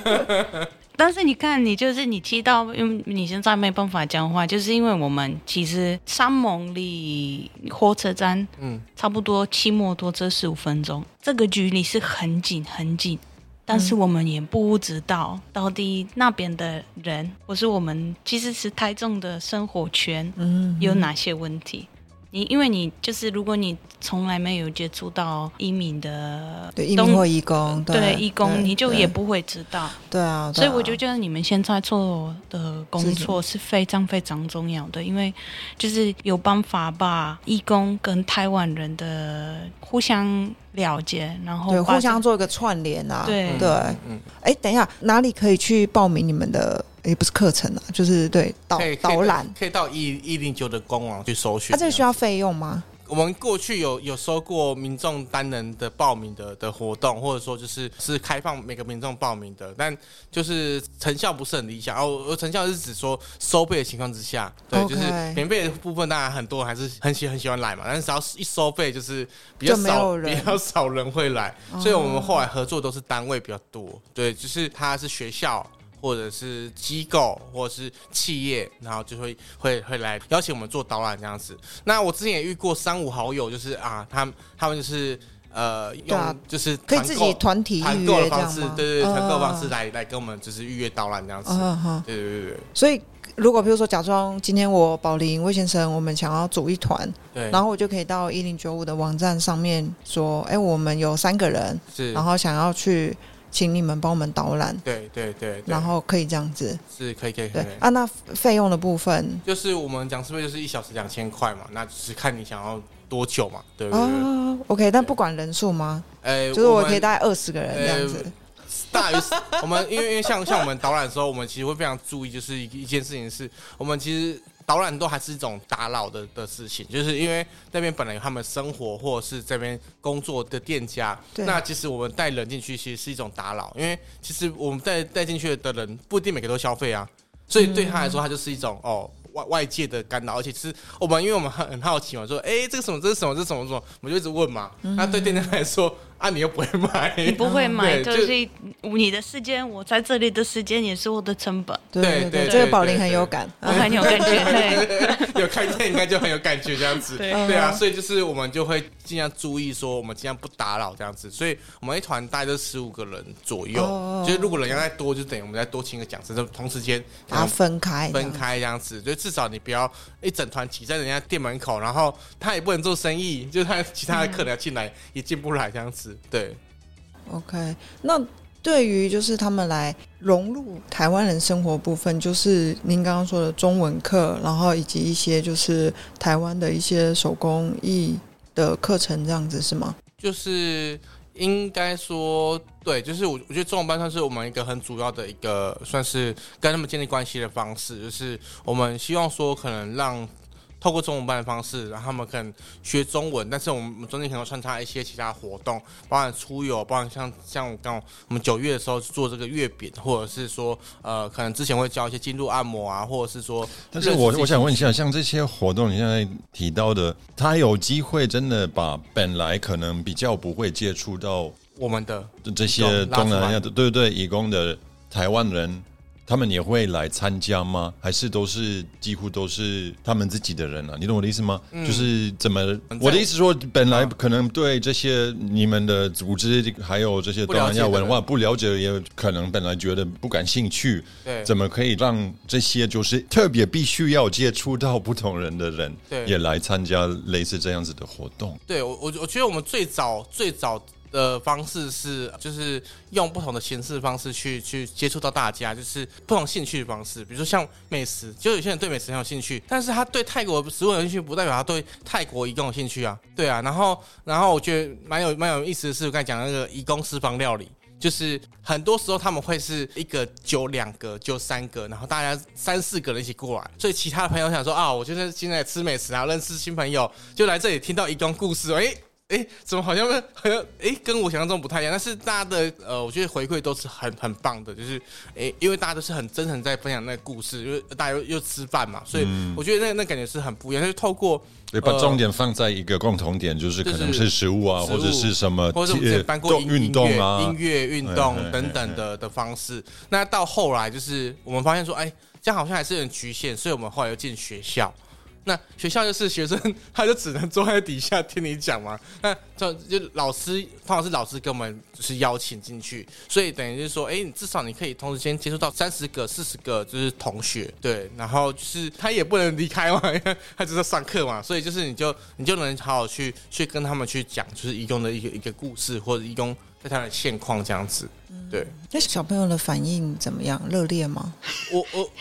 (laughs) 但是你看，你就是你气到，因为你现在没办法讲话，就是因为我们其实山盟离火车站嗯，差不多骑摩托车十五分钟，这个距离是很近很近。但是我们也不知道到底那边的人，或是我们其实是台中的生活圈，嗯，有哪些问题？你因为你就是如果你从来没有接触到移民的对，移东民或义工，对义工，对你就也不会知道。对啊，对啊所以我就觉得你们现在做的工作是非常非常重要的，因为就是有办法把义工跟台湾人的互相了解，然后对互相做一个串联啊。对对，嗯哎，等一下，哪里可以去报名你们的？也不是课程啊，就是对导导览。可以到一一零九的官网去搜寻。啊，这个需要费用吗？我们过去有有收过民众单人的报名的的活动，或者说就是是开放每个民众报名的，但就是成效不是很理想。哦，我成效是指说收费的情况之下，对就是免费的部分，当然很多人还是很喜很喜欢来嘛，但是只要一收费，就是比较少人比较少人会来，所以我们后来合作都是单位比较多，对，就是他是学校。或者是机构，或者是企业，然后就会会会来邀请我们做导览这样子。那我之前也遇过三五好友，就是啊，他们他们就是呃用就是可以自己团体团预购的方式？对对对，团购方式嗯来来跟我们就是预约导览这样子。对对对所以如果比如说，假装今天我宝林魏先生，我们想要组一团，对对，然后我就可以到一零九五的网站上面说，哎，我们有三个人，是，然后想要去请你们帮我们导览，对对对，然后可以这样子。是可以可以可以。对啊，那费用的部分就是我们讲师费就是一小时两千块嘛，那只是看你想要多久嘛，对不对？啊，OK，但不管人数吗？呃，就是我可以大概二十个人这样子。大于我们，因为因为像像我们导览的时候，我们其实会非常注意，就是一一件事情是，我们其实导览都还是一种打扰的的事情，就是因为那边本来有他们生活或者是这边工作的店家，那其实我们带人进去其实是一种打扰，因为其实我们带带进去的人不一定每个都消费啊，所以对他来说，他就是一种哦。外外界的干扰，而且是我们，因为我们很很好奇嘛，说，哎、这个什么，这是什么，这是什么什么，我们就一直问嘛。那对店家来说，啊，你又不会买，你不会买，就就是你的时间，我在这里的时间也是我的成本，对对这个对宝林很有感。(laughs) 我很有感觉。对，(laughs) 有开店应该就很有感觉这样子，对对啊，所以就是我们就会尽量注意说，我们尽量不打扰这样子，所以我们一团大概就十五个人左右，哦就是如果人要再多，就等于我们再多请个讲师，就同时间可把它分开，分。开这样子，就至少你不要一整团挤在人家店门口，然后他也不能做生意，就是他其他的客人要进来也进不来这样子，对。OK，那对于就是他们来融入台湾人生活部分，就是您刚刚说的中文课，然后以及一些就是台湾的一些手工艺的课程，这样子是吗？就是应该说，对，就是我我觉得中文班算是我们一个很主要的一个，算是跟他们建立关系的方式，就是我们希望说，可能让透过中文班的方式，让他们可能学中文，但是我们中间可能穿插一些其他活动，包含出游，包含像像我刚我们九月的时候做这个月饼，或者是说呃，可能之前会教一些经络按摩啊，或者是说，但是我我想问一下，像这些活动，你现在提到的，他有机会真的把本来可能比较不会接触到我们的这些东南亚的，对对对，义工的台湾人，他们也会来参加吗？还是都是几乎都是他们自己的人啊？你懂我的意思吗？就是怎么？嗯我的意思说，本来可能对这些你们的组织还有这些东南亚文化不了解，也可能本来觉得不感兴趣。对怎么可以让这些就是特别必须要接触到不同人的人，对也来参加类似这样子的活动？对我，我我觉得我们最早最早的方式是，就是用不同的形式方式去去接触到大家，就是不同兴趣的方式。比如说像美食，就有些人对美食很有兴趣，但是他对泰国食物有兴趣，不代表他对泰国移工有兴趣啊。对啊，然后然后我觉得蛮有蛮有意思的是，我刚才讲那个移工私房料理。就是很多时候他们会是一个就两个就三个，然后大家三四个人一起过来，所以其他的朋友想说啊，我就是现在吃美食啊，认识新朋友，就来这里听到移工故事，哎。哎，怎么好像 (laughs) 好像哎，跟我想象中不太一样。但是大家的呃，我觉得回馈都是很很棒的，就是哎，因为大家都是很真诚在分享那个故事，因为大家又又吃饭嘛，所以我觉得那那感觉是很不一样。就透过把重点放在一个共同点，就是可能是食物啊，或者是什么，或者我们之前过运动啊、音乐运动等等的的方式。那到后来就是我们发现说，哎，这样好像还是有点局限，所以我们后来又进学校。那学校就是学生，他就只能坐在底下听你讲嘛。那就就老师，通常是老师给我们就是邀请进去，所以等于就是说，哎，你至少你可以同时间接触到三十个、四十个就是同学，对。然后就是他也不能离开嘛，因为他只是上课嘛，所以就是你就你就能好好去去跟他们去讲，就是义工的一个一个故事，或者义工在他的现况这样子。对。那小朋友的反应怎么样？热烈吗？我我。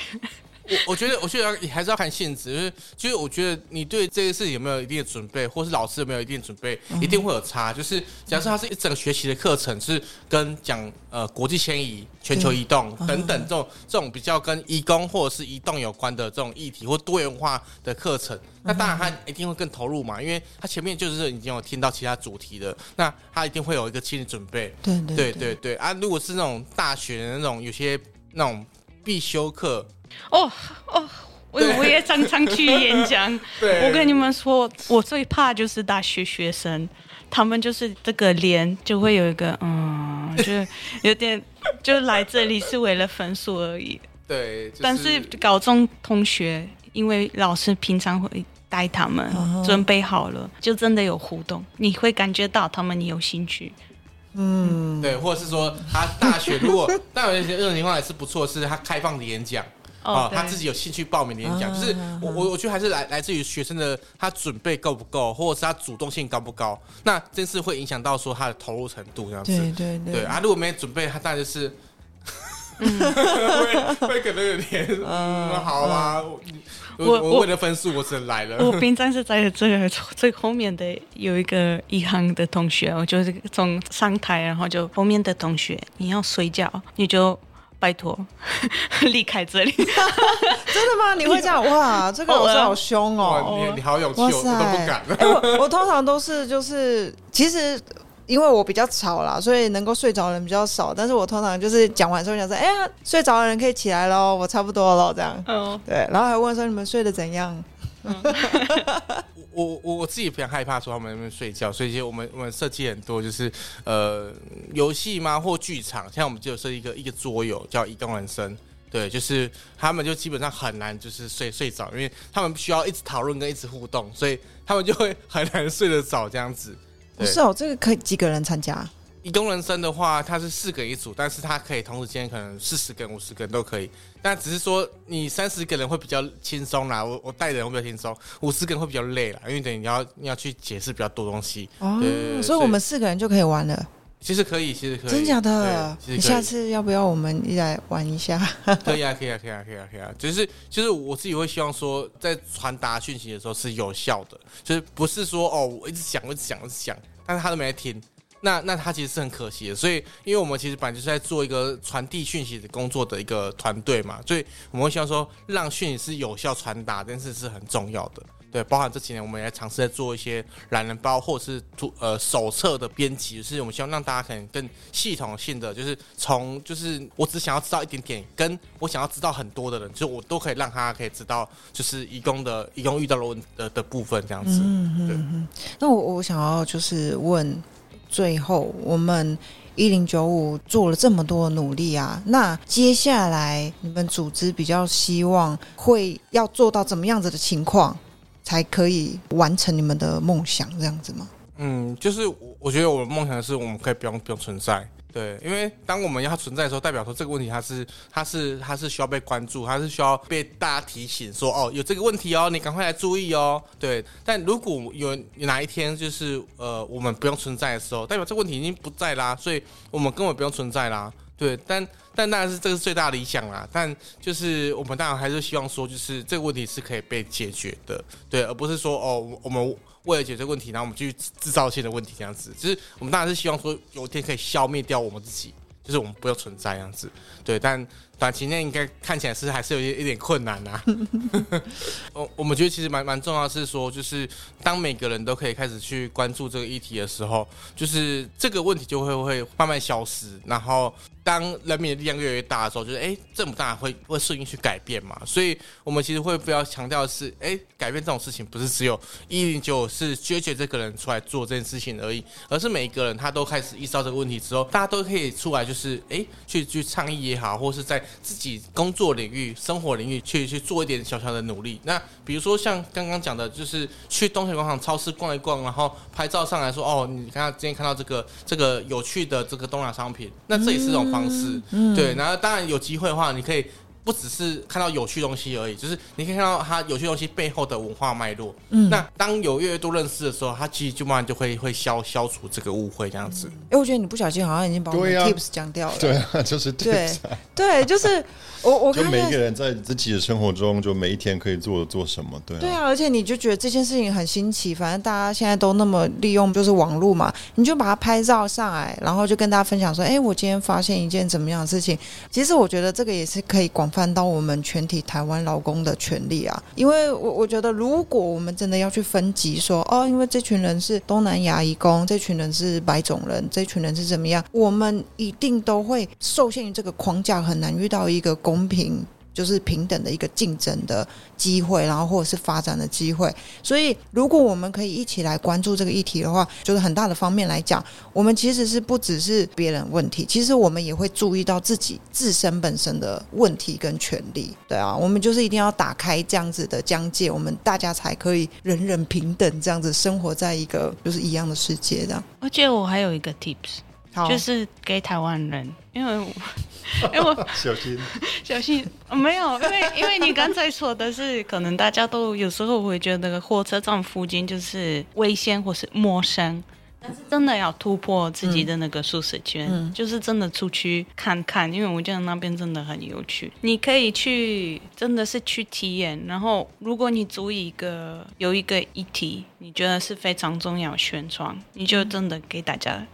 我我觉得，我觉得你还是要看性质，就是就是我觉得你对这个事情有没有一定的准备，或是老师有没有一定准备，一定会有差。就是假设它是一整个学期的课程，是跟讲呃国际迁移、全球移动等等这种这种比较跟移工或者是移动有关的这种议题或多元化的课程，那当然他一定会更投入嘛，因为他前面就是已经有听到其他主题的，那他一定会有一个心理准备。对对对对对啊！如果是那种大学的那种有些那种必修课。哦哦，我我也常常去演讲。(laughs) 我跟你们说，我最怕就是大学学生，他们就是这个脸就会有一个嗯，就有点就来这里是为了分数而已。对，但是高中同学，因为老师平常会带他们准备好了，就真的有互动，你会感觉到他们你有兴趣。嗯，对，或者是说他大学如果 (laughs) 但有一些这种情况也是不错，是他开放的演讲。哦，他自己有兴趣报名演讲，就是我我我觉得还是来来自于学生的他准备够不够，或者是他主动性高不高，那真是会影响到说他的投入程度这样子。对对对，对啊，如果没准备，他当然就是，(laughs) 会会可能有点 (laughs) 嗯，好啊，我我为了分数，我只能来了。我平常是在这个最后面的有一个一行的同学，我就是从上台，然后就后面的同学，你要睡觉，你就。拜托，(laughs) 离开这里！(laughs) 真的吗？你会这样？(laughs) 哇，这个老师好凶哦！你你好有气，我都不敢。我我通常都是就是，其实因为我比较吵啦，所以能够睡着的人比较少。但是我通常就是讲完之后，想说：“哎呀，睡着的人可以起来喽，我差不多了。”这样。嗯，对。然后还问说：“你们睡得怎样？”我我我自己非常害怕说他们那边睡觉，所以其实我们我们设计很多就是呃游戏嘛或剧场，像我们就设计一个一个桌游叫移动人生，对，就是他们就基本上很难就是睡睡着，因为他们需要一直讨论跟一直互动，所以他们就会很难睡得着这样子。不是哦，这个可以几个人参加？以工人生的话，它是四个一组，但是它可以同时间可能四十个人、五十个人都可以。但只是说你三十个人会比较轻松啦，我我带的人会比较轻松，五十个人会比较累啦，因为等于你要你要去解释比较多东西。哦，所以我们四个人就可以玩了。其实可以，其实可以。真假的？你下次要不要我们一来玩一下？可以啊，可以啊，可以啊，可以啊，可以啊。就是就是我自己会希望说，在传达讯息的时候是有效的，就是不是说哦，我一直讲，我一直讲，一直讲，但是他都没在听。那那他其实是很可惜的，所以因为我们其实本来就是在做一个传递讯息的工作的一个团队嘛，所以我们会希望说让讯息是有效传达，这件事是很重要的。对，包含这几年我们也尝试在做一些懒人包或者是图呃手册的编辑，就是我们希望让大家可能更系统性的，就是从就是我只想要知道一点点，跟我想要知道很多的人，就我都可以让他可以知道，就是义工的义工遇到的问的的部分这样子。嗯嗯嗯。那我我想要就是问。最后，我们一零九五做了这么多努力啊，那接下来你们组织比较希望会要做到怎么样子的情况，才可以完成你们的梦想这样子吗？嗯，就是我我觉得我的梦想是我们可以不用不用存在。对，因为当我们要它存在的时候，代表说这个问题它是它是它是需要被关注，它是需要被大家提醒说哦有这个问题哦，你赶快来注意哦。对，但如果有哪一天就是呃我们不用存在的时候，代表这个问题已经不在啦，所以我们根本不用存在啦。对，但但当然是这个是最大理想啦。但就是我们当然还是希望说，就是这个问题是可以被解决的，对，而不是说哦，我们为了解决问题，然后我们去制造新的问题这样子。就是我们当然是希望说，有一天可以消灭掉我们自己，就是我们不要存在这样子。对，但短期内应该看起来是还是有一一点困难呐。我 (laughs) 我们觉得其实蛮蛮重要的是说，就是当每个人都可以开始去关注这个议题的时候，就是这个问题就会会慢慢消失，然后。当人民的力量越来越大的时候，就是哎，政府当然会会顺应去改变嘛。所以，我们其实会比较强调的是，哎，改变这种事情不是只有一零九是决绝这个人出来做这件事情而已，而是每一个人他都开始意识到这个问题之后，大家都可以出来，就是哎，去去倡议也好，或是在自己工作领域、生活领域去去做一点小小的努力。那比如说像刚刚讲的，就是去东铁广场超市逛一逛，然后拍照上来说，哦，你看今天看到这个这个有趣的这个东亚商品，那这也是种。方式，嗯对，然后当然有机会的话，你可以不只是看到有趣东西而已，就是你可以看到它有趣东西背后的文化脉络。嗯，那当有越来越多认识的时候，它其实就慢慢就会会消消除这个误会，这样子。哎，我觉得你不小心好像已经把我的 tips 讲掉了。对啊，就是对，对，就是。我我就每一个人在自己的生活中，就每一天可以做做什么？对对啊，而且你就觉得这件事情很新奇，反正大家现在都那么利用就是网络嘛，你就把它拍照上来，然后就跟大家分享说：“哎，我今天发现一件怎么样的事情。”其实我觉得这个也是可以广泛到我们全体台湾劳工的权利啊，因为我我觉得如果我们真的要去分级说哦，因为这群人是东南亚移工，这群人是白种人，这群人是怎么样，我们一定都会受限于这个框架，很难遇到一个公。公平就是平等的一个竞争的机会，然后或者是发展的机会。所以，如果我们可以一起来关注这个议题的话，就是很大的方面来讲，我们其实是不只是别人问题，其实我们也会注意到自己自身本身的问题跟权利。对啊，我们就是一定要打开这样子的疆界，我们大家才可以人人平等，这样子生活在一个就是一样的世界。这样，而且我还有一个 tips。就是给台湾人，因为，因 (laughs) 为我 (laughs) 小心。(laughs) 小心。没有，因为因为你刚才说的是，可能大家都有时候会觉得火车站附近就是危险或是陌生，但是真的要突破自己的那个舒适圈，就是真的出去看看，因为我觉得那边真的很有趣，你可以去真的是去体验，然后如果你租一个有一个议题，你觉得是非常重要宣传，你就真的给大家。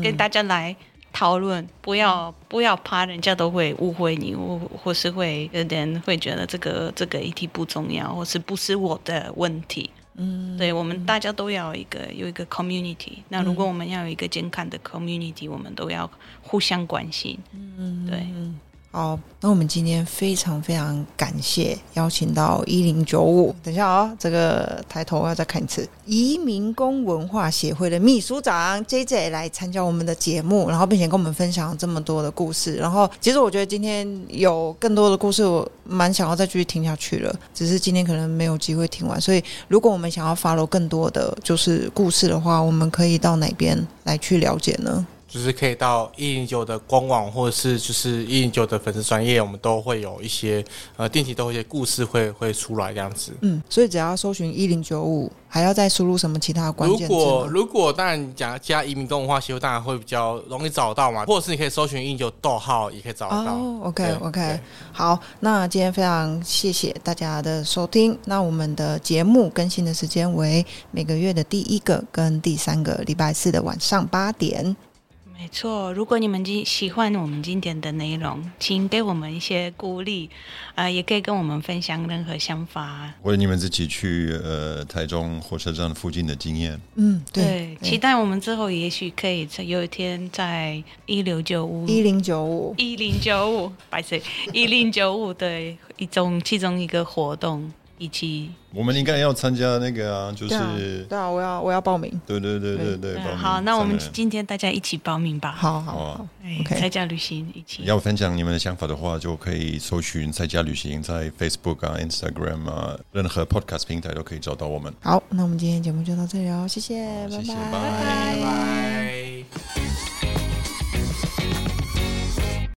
给大家来讨论，不要不要怕人家都会误会你，或或是会有点会觉得这个这个议题不重要，或是不是我的问题。嗯，对我们大家都要一个有一个 community。那如果我们要有一个健康的 community，我们都要互相关心。嗯，对。好，那我们今天非常非常感谢邀请到一零九五，等一下啊，这个抬头要再看一次，移民工文化协会的秘书长 J J 来参加我们的节目，然后并且跟我们分享这么多的故事。然后，其实我觉得今天有更多的故事，我蛮想要再继续听下去了，只是今天可能没有机会听完。所以，如果我们想要 follow 更多的就是故事的话，我们可以到哪边来去了解呢？就是可以到一零九的官网，或者是就是一零九的粉丝专业，我们都会有一些呃定期都有一些故事会会出来这样子。嗯，所以只要搜寻一零九五，还要再输入什么其他关键字？如果如果当然讲加移民动画协会，当然会比较容易找到嘛，或者是你可以搜寻一零九逗号也可以找得到。OK OK，好，那今天非常谢谢大家的收听。那我们的节目更新的时间为每个月的第一个跟第三个礼拜四的晚上八点。没错，如果你们今喜欢我们今天的内容，请给我们一些鼓励，啊，也可以跟我们分享任何想法，或者你们自己去呃台中火车站附近的经验。嗯，对，期待我们之后也许可以在有一天在一六九五一零九五一零九五，白色一零九五的一种其中一个活动。以及我们应该要参加那个啊，就是对啊，我要我要报名，对对对对对，好，那我们今天大家一起报名吧，好好，哎，在家旅行一起。要分享你们的想法的话，就可以搜寻在家旅行，在 Facebook 啊、Instagram 啊，任何 Podcast 平台都可以找到我们。好，那我们今天节目就到这里哦，谢谢，谢谢，拜拜，拜拜。